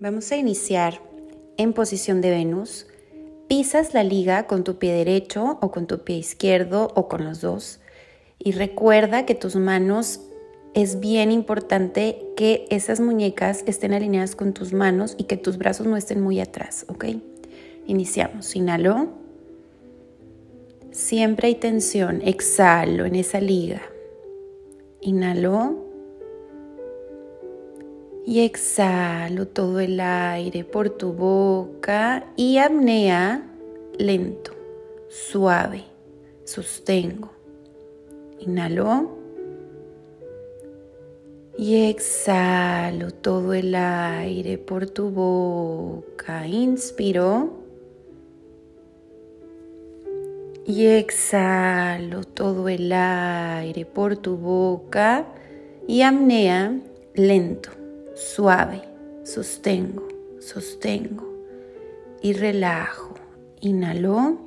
Vamos a iniciar en posición de Venus. Pisas la liga con tu pie derecho o con tu pie izquierdo o con los dos. Y recuerda que tus manos es bien importante que esas muñecas estén alineadas con tus manos y que tus brazos no estén muy atrás, ¿ok? Iniciamos. Inhalo. Siempre hay tensión. Exhalo en esa liga. Inhalo y exhalo todo el aire por tu boca y apnea lento, suave, sostengo. Inhalo y exhalo todo el aire por tu boca. Inspiro y exhalo todo el aire por tu boca y apnea lento suave, sostengo, sostengo y relajo. Inhalo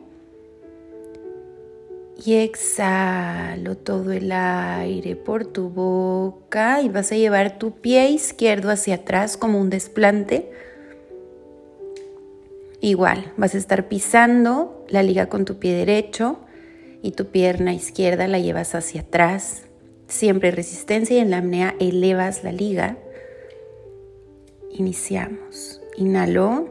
y exhalo todo el aire por tu boca y vas a llevar tu pie izquierdo hacia atrás como un desplante. Igual, vas a estar pisando la liga con tu pie derecho y tu pierna izquierda la llevas hacia atrás. Siempre resistencia y en la apnea elevas la liga Iniciamos. Inhalo.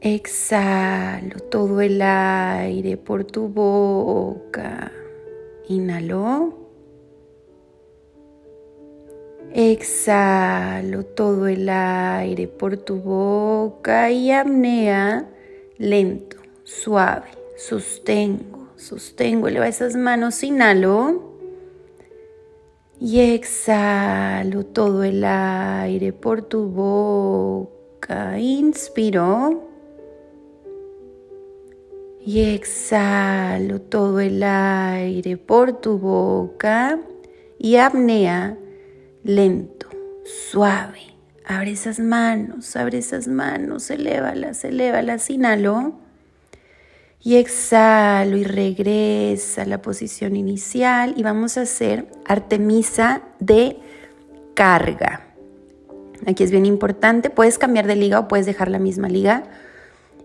Exhalo todo el aire por tu boca. Inhalo. Exhalo todo el aire por tu boca y apnea lento, suave. Sostengo, sostengo. Eleva esas manos. Inhalo. Y exhalo todo el aire por tu boca. Inspiro. Y exhalo todo el aire por tu boca. Y apnea lento, suave. Abre esas manos, abre esas manos, elévalas, elévalas. Inhalo y exhalo y regresa a la posición inicial y vamos a hacer Artemisa de carga. Aquí es bien importante, puedes cambiar de liga o puedes dejar la misma liga.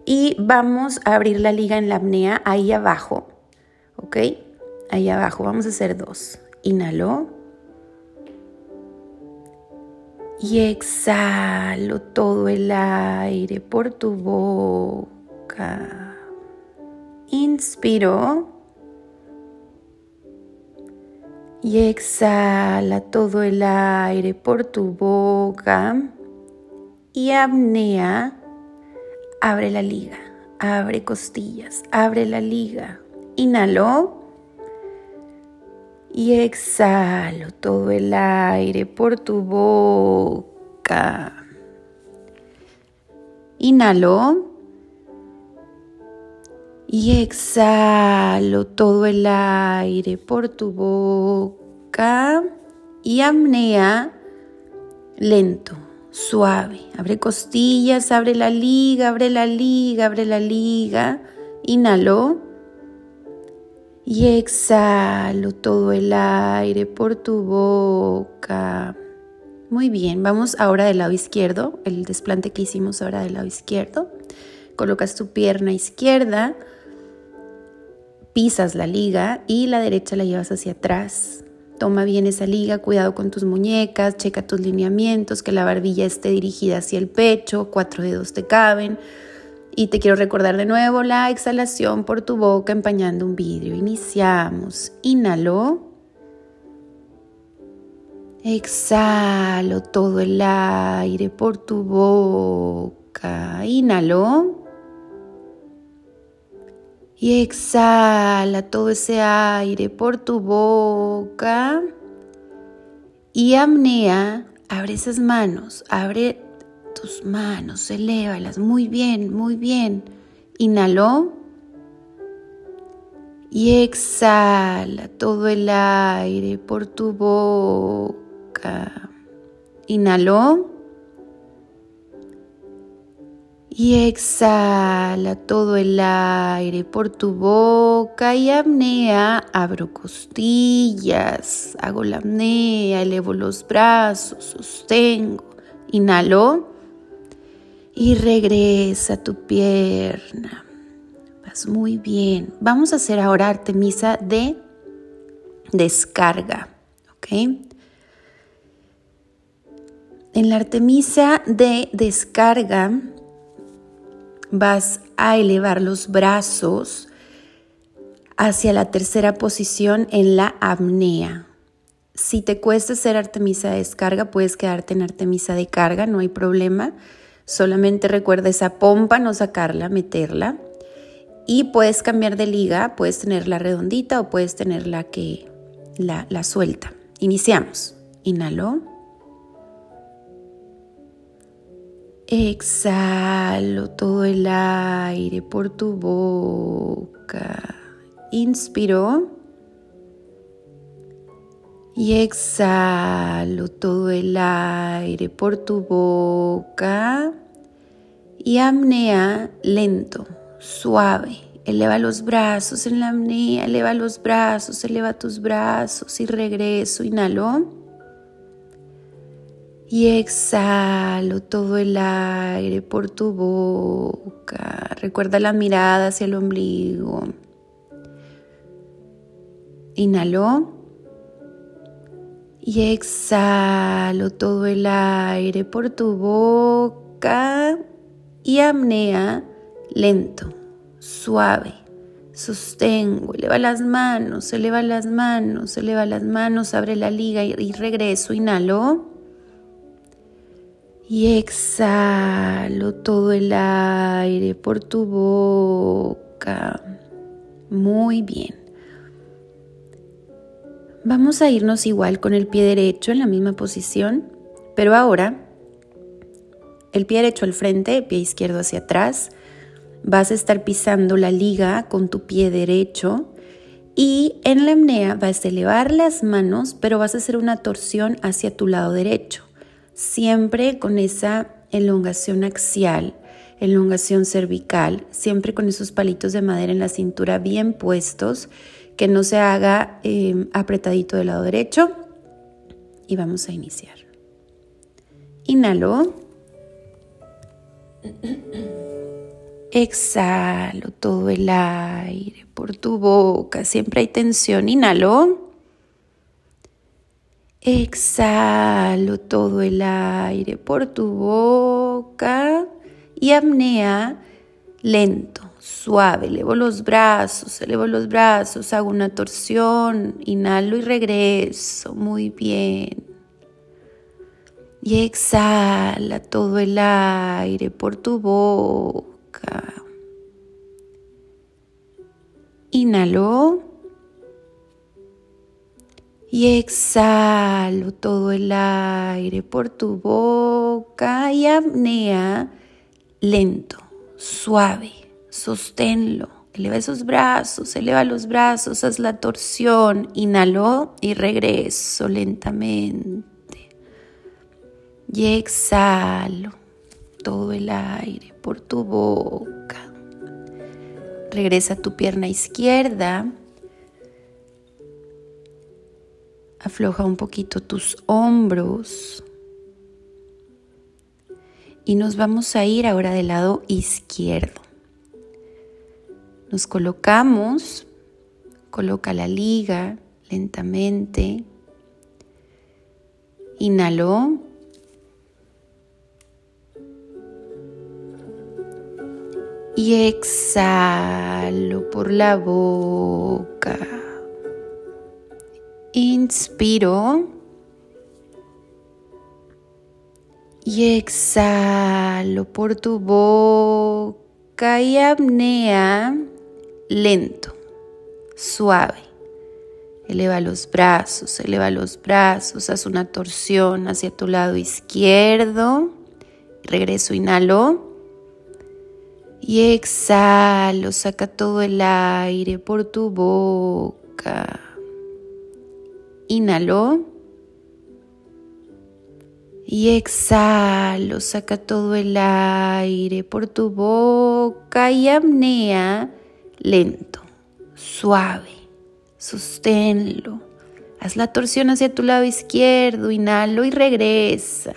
Y vamos a abrir la liga en la apnea ahí abajo, ¿ok? Ahí abajo, vamos a hacer dos. Inhalo. Y exhalo todo el aire por tu boca. Inspiro y exhala todo el aire por tu boca y apnea. Abre la liga, abre costillas, abre la liga. Inhalo y exhalo todo el aire por tu boca. Inhalo y exhalo todo el aire por tu boca y apnea lento, suave. Abre costillas, abre la liga, abre la liga, abre la liga. Inhalo y exhalo todo el aire por tu boca. Muy bien, vamos ahora del lado izquierdo, el desplante que hicimos ahora del lado izquierdo. Colocas tu pierna izquierda pisas la liga y la derecha la llevas hacia atrás. Toma bien esa liga, cuidado con tus muñecas, checa tus lineamientos, que la barbilla esté dirigida hacia el pecho, cuatro dedos te caben. Y te quiero recordar de nuevo la exhalación por tu boca empañando un vidrio. Iniciamos. Inhalo. Exhalo todo el aire por tu boca. Inhalo y exhala todo ese aire por tu boca y apnea, abre esas manos, abre tus manos, elévalas, muy bien, muy bien. Inhaló y exhala todo el aire por tu boca. Inhaló y exhala todo el aire por tu boca y apnea, abro costillas, hago la apnea, elevo los brazos, sostengo. Inhalo y regresa tu pierna. Vas muy bien. Vamos a hacer ahora Artemisa de descarga. ¿Ok? En la Artemisa de descarga vas a elevar los brazos hacia la tercera posición en la apnea. Si te cuesta hacer Artemisa de descarga, puedes quedarte en Artemisa de carga, no hay problema. Solamente recuerda esa pompa, no sacarla, meterla. Y puedes cambiar de liga, puedes tener la redondita o puedes tener la que la, la suelta. Iniciamos. Inhalo. Exhalo todo el aire por tu boca. Inspiro. Y exhalo todo el aire por tu boca. Y apnea lento, suave. Eleva los brazos en la apnea, eleva los brazos, eleva tus brazos y regreso. Inhalo. Y exhalo todo el aire por tu boca. Recuerda la mirada hacia el ombligo. Inhalo. Y exhalo todo el aire por tu boca. Y apnea lento, suave. Sostengo, eleva las manos, eleva las manos, eleva las manos, abre la liga y, y regreso. Inhalo. Y exhalo todo el aire por tu boca. Muy bien. Vamos a irnos igual con el pie derecho en la misma posición, pero ahora el pie derecho al frente, el pie izquierdo hacia atrás. Vas a estar pisando la liga con tu pie derecho y en la apnea vas a elevar las manos, pero vas a hacer una torsión hacia tu lado derecho siempre con esa elongación axial, elongación cervical, siempre con esos palitos de madera en la cintura bien puestos, que no se haga em, apretadito del lado derecho. Y vamos a iniciar. Inhalo. Exhalo todo el aire por tu boca. Siempre hay tensión. Inhalo. Exhalo todo el aire por tu boca y apnea lento, suave. Elevo los brazos, elevo los brazos, hago una torsión, inhalo y regreso. Muy bien. Y exhala todo el aire por tu boca. Inhalo y exhalo todo el aire por tu boca y apnea lento, suave, sosténlo. Eleva esos brazos, eleva los brazos, haz la torsión, inhalo y regreso lentamente. Y exhalo todo el aire por tu boca. Regresa tu pierna izquierda Afloja un poquito tus hombros. Y nos vamos a ir ahora del lado izquierdo. Nos colocamos, coloca la liga lentamente. Inhalo. Y exhalo por la boca. Inspiro. Y exhalo por tu boca y apnea lento, suave. Eleva los brazos, eleva los brazos, haz una torsión hacia tu lado izquierdo. Regreso, inhalo. Y exhalo, saca todo el aire por tu boca. Inhalo. Y exhalo, saca todo el aire por tu boca y apnea lento, suave. Sosténlo. Haz la torsión hacia tu lado izquierdo, inhalo y regresa.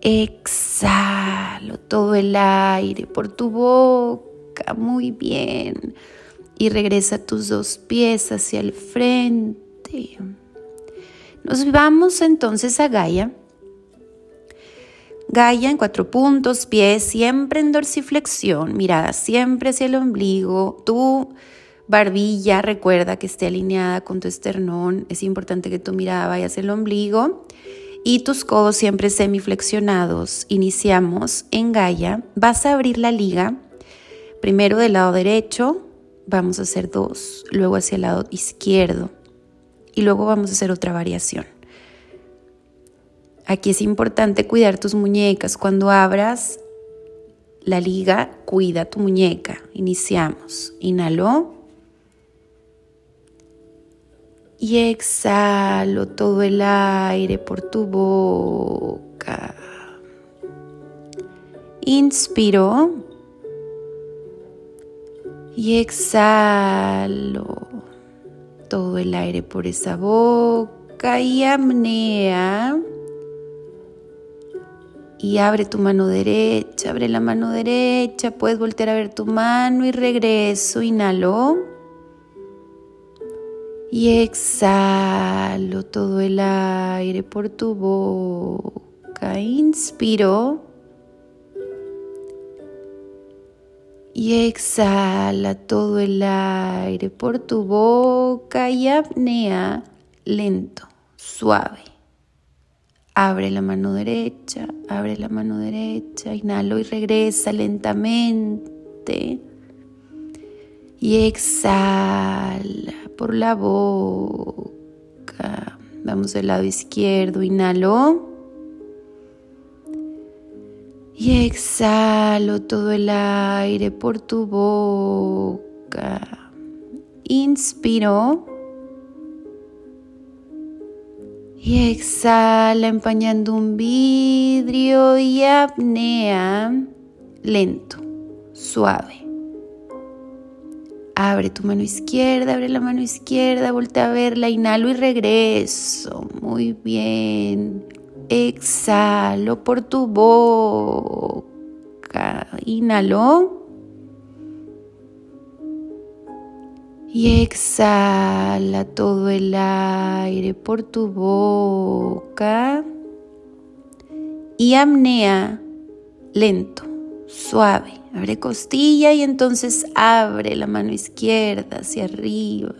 exhalo todo el aire por tu boca, muy bien. Y regresa tus dos pies hacia el frente. Nos vamos entonces a Gaia. Gaia en cuatro puntos, pies siempre en dorsiflexión, mirada siempre hacia el ombligo. Tu barbilla recuerda que esté alineada con tu esternón. Es importante que tu mirada vaya hacia el ombligo y tus codos siempre semiflexionados. Iniciamos en Gaia. Vas a abrir la liga. Primero del lado derecho, vamos a hacer dos, luego hacia el lado izquierdo y luego vamos a hacer otra variación. Aquí es importante cuidar tus muñecas. Cuando abras la liga, cuida tu muñeca. Iniciamos. Inhalo. Y exhalo todo el aire por tu boca. Inspiro. Y exhalo todo el aire por esa boca y apnea. Y abre tu mano derecha, abre la mano derecha, puedes voltear a ver tu mano y regreso, inhalo. Y exhalo todo el aire por tu boca, inspiro y exhala todo el aire por tu boca y apnea lento, suave. Abre la mano derecha, abre la mano derecha, inhalo y regresa lentamente. Y exhala por la boca. Vamos del lado izquierdo, inhalo. Y exhalo todo el aire por tu boca. Inspiro. Y exhala empañando un vidrio y apnea lento, suave. Abre tu mano izquierda, abre la mano izquierda, voltea a verla, inhalo y regreso. Muy bien. Exhalo por tu boca. Inhalo. Y exhala todo el aire por tu boca. Y apnea lento, suave. Abre costilla y entonces abre la mano izquierda hacia arriba.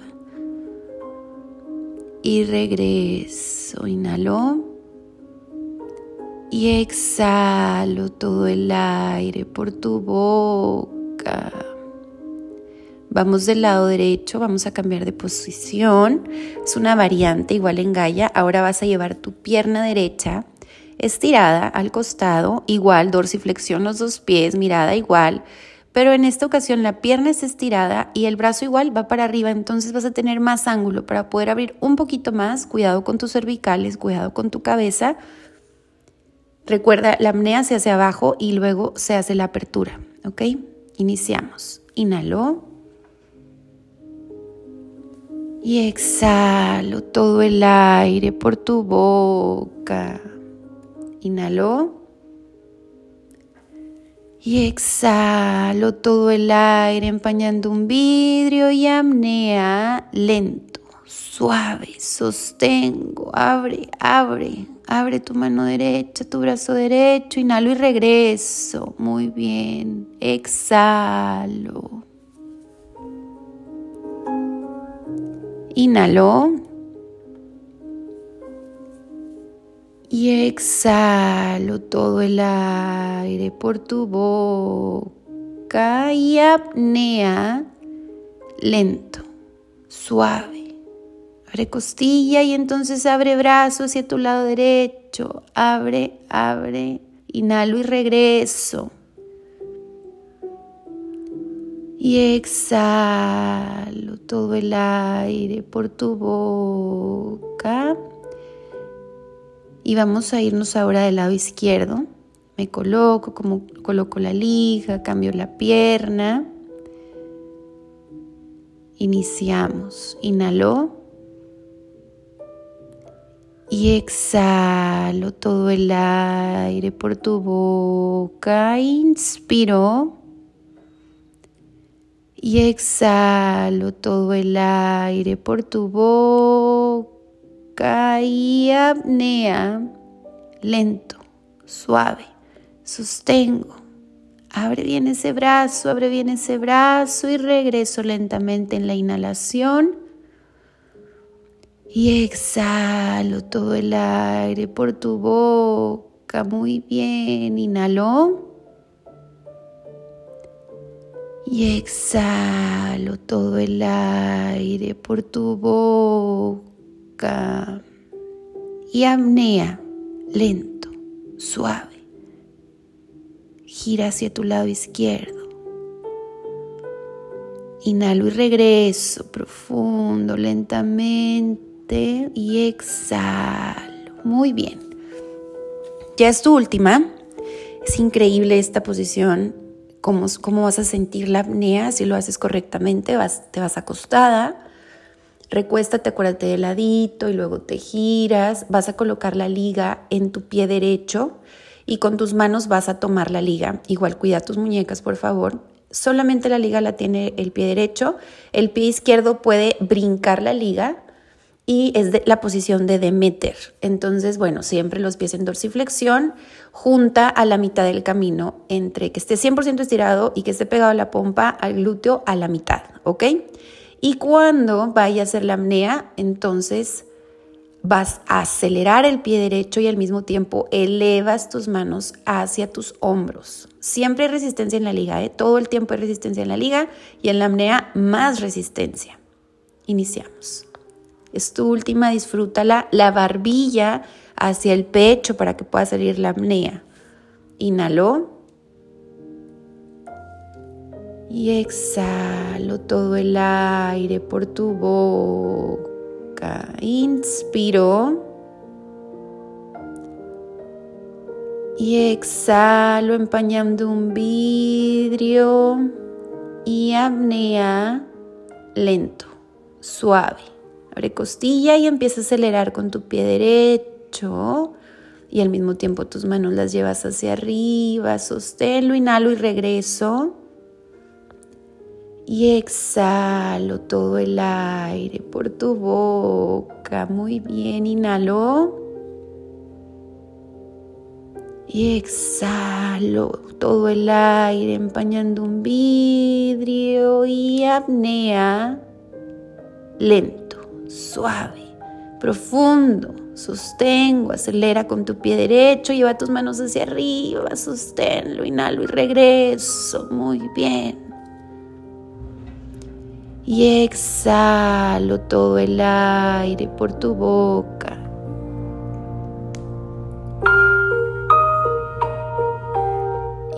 Y regreso. Inhalo. Y exhalo todo el aire por tu boca. Vamos del lado derecho, vamos a cambiar de posición. Es una variante igual en Gaia. Ahora vas a llevar tu pierna derecha estirada al costado, igual dorsiflexión los dos pies, mirada igual. Pero en esta ocasión la pierna es estirada y el brazo igual va para arriba, entonces vas a tener más ángulo para poder abrir un poquito más. Cuidado con tus cervicales, cuidado con tu cabeza. Recuerda, la apnea se hace abajo y luego se hace la apertura, ¿ok? Iniciamos. Inhalo. Y exhalo todo el aire por tu boca. Inhalo. Y exhalo todo el aire empañando un vidrio y apnea lento, suave. Sostengo, abre, abre, abre tu mano derecha, tu brazo derecho. Inhalo y regreso. Muy bien. Exhalo. Inhalo. Y exhalo todo el aire por tu boca y apnea lento, suave. Abre costilla y entonces abre brazo hacia tu lado derecho. Abre, abre. Inhalo y regreso y exhalo todo el aire por tu boca. Y vamos a irnos ahora del lado izquierdo. Me coloco, como coloco la liga, cambio la pierna. Iniciamos. Inhalo. Y exhalo todo el aire por tu boca. Inspiro. Y exhalo todo el aire por tu boca. Y apnea. Lento, suave. Sostengo. Abre bien ese brazo, abre bien ese brazo y regreso lentamente en la inhalación. Y exhalo todo el aire por tu boca. Muy bien. Inhalo. Y exhalo todo el aire por tu boca. Y apnea, lento, suave. Gira hacia tu lado izquierdo. Inhalo y regreso profundo, lentamente y exhalo. Muy bien. Ya es tu última. Es increíble esta posición. Cómo, cómo vas a sentir la apnea si lo haces correctamente. Vas, te vas acostada. Recuéstate, acuérdate del ladito y luego te giras. Vas a colocar la liga en tu pie derecho y con tus manos vas a tomar la liga. Igual cuida tus muñecas, por favor. Solamente la liga la tiene el pie derecho. El pie izquierdo puede brincar la liga y es la posición de Demeter. Entonces, bueno, siempre los pies en dorsiflexión, junta a la mitad del camino entre que esté 100% estirado y que esté pegado a la pompa, al glúteo, a la mitad, ¿ok? Y cuando vaya a hacer la apnea, entonces vas a acelerar el pie derecho y al mismo tiempo elevas tus manos hacia tus hombros. Siempre hay resistencia en la liga, ¿eh? todo el tiempo hay resistencia en la liga y en la apnea más resistencia. Iniciamos es tu última, disfrútala, la barbilla hacia el pecho para que pueda salir la apnea. Inhalo. Y exhalo todo el aire por tu boca. Inspiro. Y exhalo empañando un vidrio. Y apnea lento, suave. Abre costilla y empieza a acelerar con tu pie derecho. Y al mismo tiempo tus manos las llevas hacia arriba. Sosténlo, inhalo y regreso. Y exhalo todo el aire por tu boca. Muy bien, inhalo. Y exhalo todo el aire empañando un vidrio y apnea lento suave, profundo. Sostengo, acelera con tu pie derecho, lleva tus manos hacia arriba, sosténlo, inhalo y regreso. Muy bien. Y exhalo todo el aire por tu boca.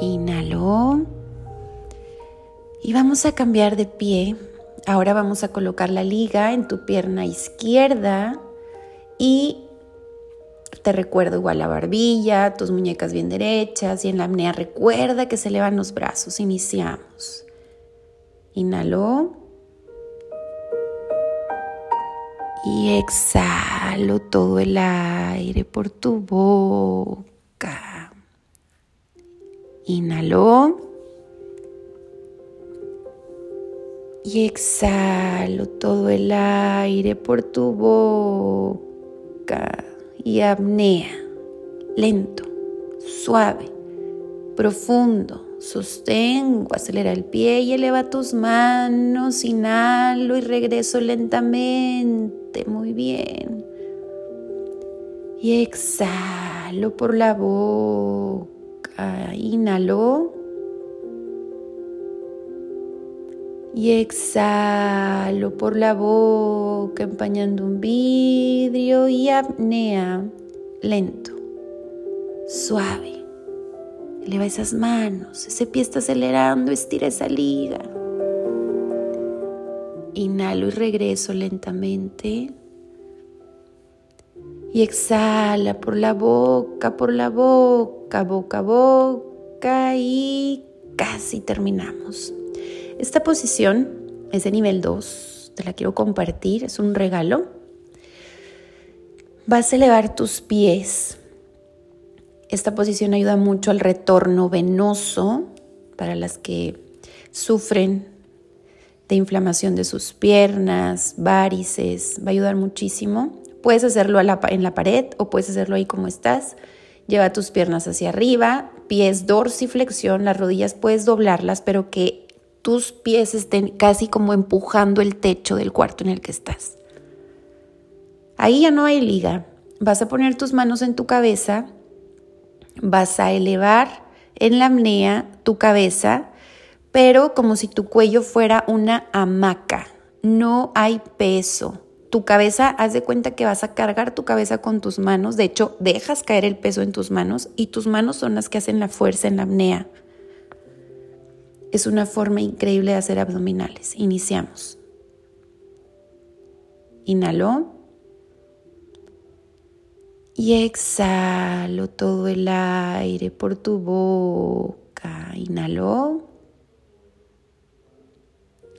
Inhalo. Y vamos a cambiar de pie Ahora vamos a colocar la liga en tu pierna izquierda y te recuerdo igual la barbilla, tus muñecas bien derechas y en la apnea recuerda que se elevan los brazos. Iniciamos. Inhalo. Y exhalo todo el aire por tu boca. Inhalo. Y exhalo todo el aire por tu boca y apnea, lento, suave, profundo. Sostengo, acelera el pie y eleva tus manos, inhalo y regreso lentamente, muy bien. Y exhalo por la boca, inhalo y exhalo por la boca empañando un vidrio y apnea lento, suave. Eleva esas manos, ese pie está acelerando, estira esa liga. Inhalo y regreso lentamente. Y exhala por la boca, por la boca, boca, boca y casi terminamos. Esta posición es de nivel 2, te la quiero compartir, es un regalo. Vas a elevar tus pies. Esta posición ayuda mucho al retorno venoso para las que sufren de inflamación de sus piernas, varices, va a ayudar muchísimo. Puedes hacerlo en la pared o puedes hacerlo ahí como estás. Lleva tus piernas hacia arriba, pies dorsiflexión, las rodillas puedes doblarlas, pero que tus pies estén casi como empujando el techo del cuarto en el que estás. Ahí ya no hay liga. Vas a poner tus manos en tu cabeza, vas a elevar en la apnea tu cabeza, pero como si tu cuello fuera una hamaca. No hay peso. Tu cabeza, haz de cuenta que vas a cargar tu cabeza con tus manos. De hecho, dejas caer el peso en tus manos y tus manos son las que hacen la fuerza en la apnea. Es una forma increíble de hacer abdominales. Iniciamos. Inhaló. Y exhalo todo el aire por tu boca. Inhaló.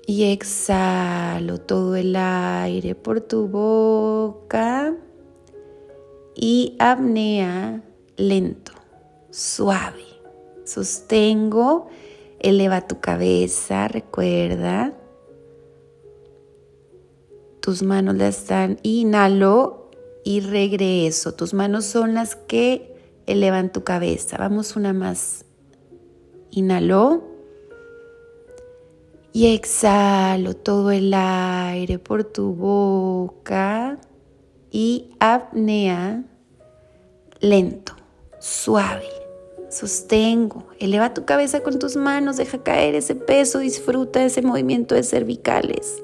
Y exhalo todo el aire por tu boca. Y apnea lento, suave. Sostengo. Eleva tu cabeza, recuerda. Tus manos la están. Inhalo y regreso. Tus manos son las que elevan tu cabeza. Vamos una más. Inhaló y exhalo todo el aire por tu boca y apnea lento, suave. Sostengo, eleva tu cabeza con tus manos, deja caer ese peso, disfruta ese movimiento de cervicales.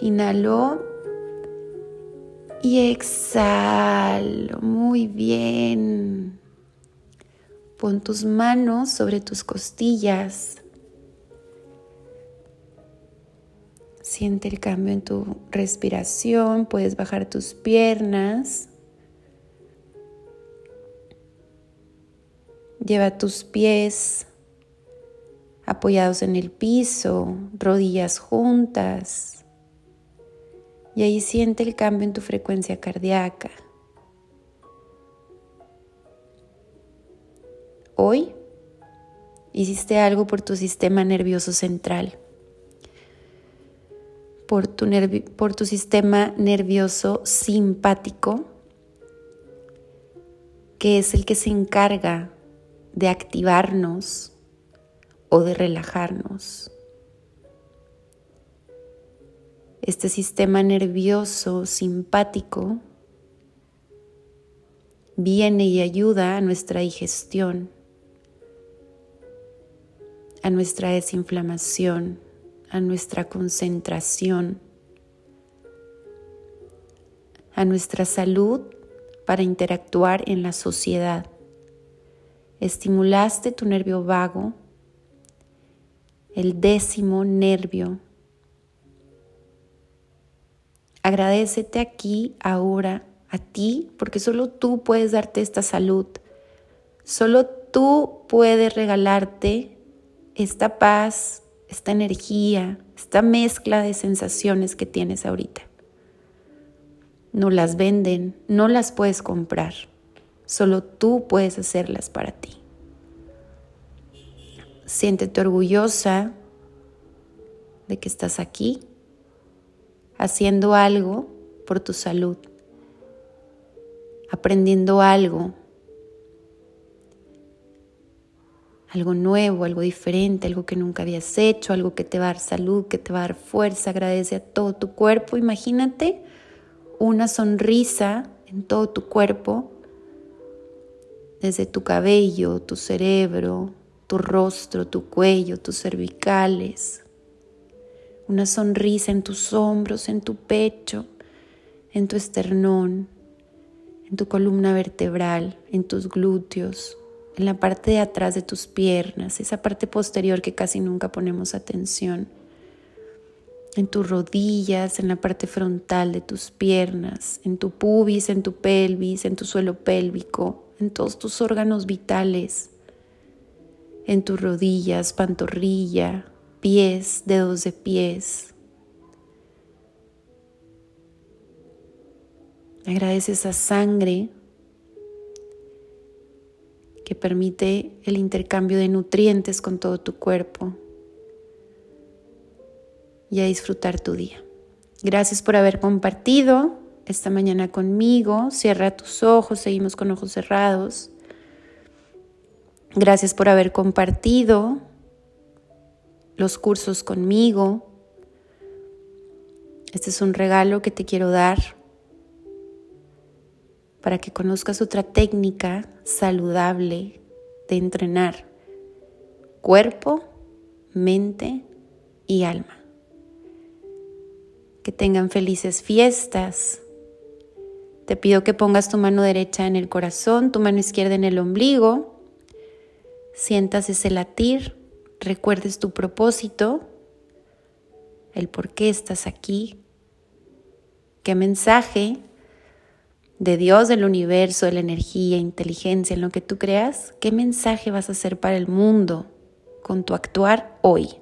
Inhaló y exhalo. Muy bien. Pon tus manos sobre tus costillas. Siente el cambio en tu respiración. Puedes bajar tus piernas. Lleva tus pies apoyados en el piso, rodillas juntas. Y ahí siente el cambio en tu frecuencia cardíaca. Hoy hiciste algo por tu sistema nervioso central, por tu, por tu sistema nervioso simpático, que es el que se encarga de activarnos o de relajarnos. este sistema nervioso simpático viene y ayuda a nuestra digestión, a nuestra desinflamación, a nuestra concentración, a nuestra salud para interactuar en la sociedad. Estimulaste tu nervio vago, el décimo nervio Agradecete aquí, ahora, a ti, porque solo tú puedes darte esta salud. Solo tú puedes regalarte esta paz, esta energía, esta mezcla de sensaciones que tienes ahorita. No las venden, no las puedes comprar. Solo tú puedes hacerlas para ti. Siéntete orgullosa de que estás aquí haciendo algo por tu salud, aprendiendo algo, algo nuevo, algo diferente, algo que nunca habías hecho, algo que te va a dar salud, que te va a dar fuerza, agradece a todo tu cuerpo. Imagínate una sonrisa en todo tu cuerpo, desde tu cabello, tu cerebro, tu rostro, tu cuello, tus cervicales, una sonrisa en tus hombros, en tu pecho, en tu esternón, en tu columna vertebral, en tus glúteos, en la parte de atrás de tus piernas, esa parte posterior que casi nunca ponemos atención, en tus rodillas, en la parte frontal de tus piernas, en tu pubis, en tu pelvis, en tu suelo pélvico, en todos tus órganos vitales, en tus rodillas, pantorrilla, pies, dedos de pies. Agradece esa sangre que permite el intercambio de nutrientes con todo tu cuerpo y a disfrutar tu día. Gracias por haber compartido esta mañana conmigo. Cierra tus ojos, seguimos con ojos cerrados. Gracias por haber compartido los cursos conmigo. Este es un regalo que te quiero dar para que conozcas otra técnica saludable de entrenar cuerpo, mente y alma. Que tengan felices fiestas. Te pido que pongas tu mano derecha en el corazón, tu mano izquierda en el ombligo. Sientas ese latir, recuerdes tu propósito, el por qué estás aquí, qué mensaje de Dios, del universo, de la energía, inteligencia, en lo que tú creas, ¿qué mensaje vas a hacer para el mundo con tu actuar hoy?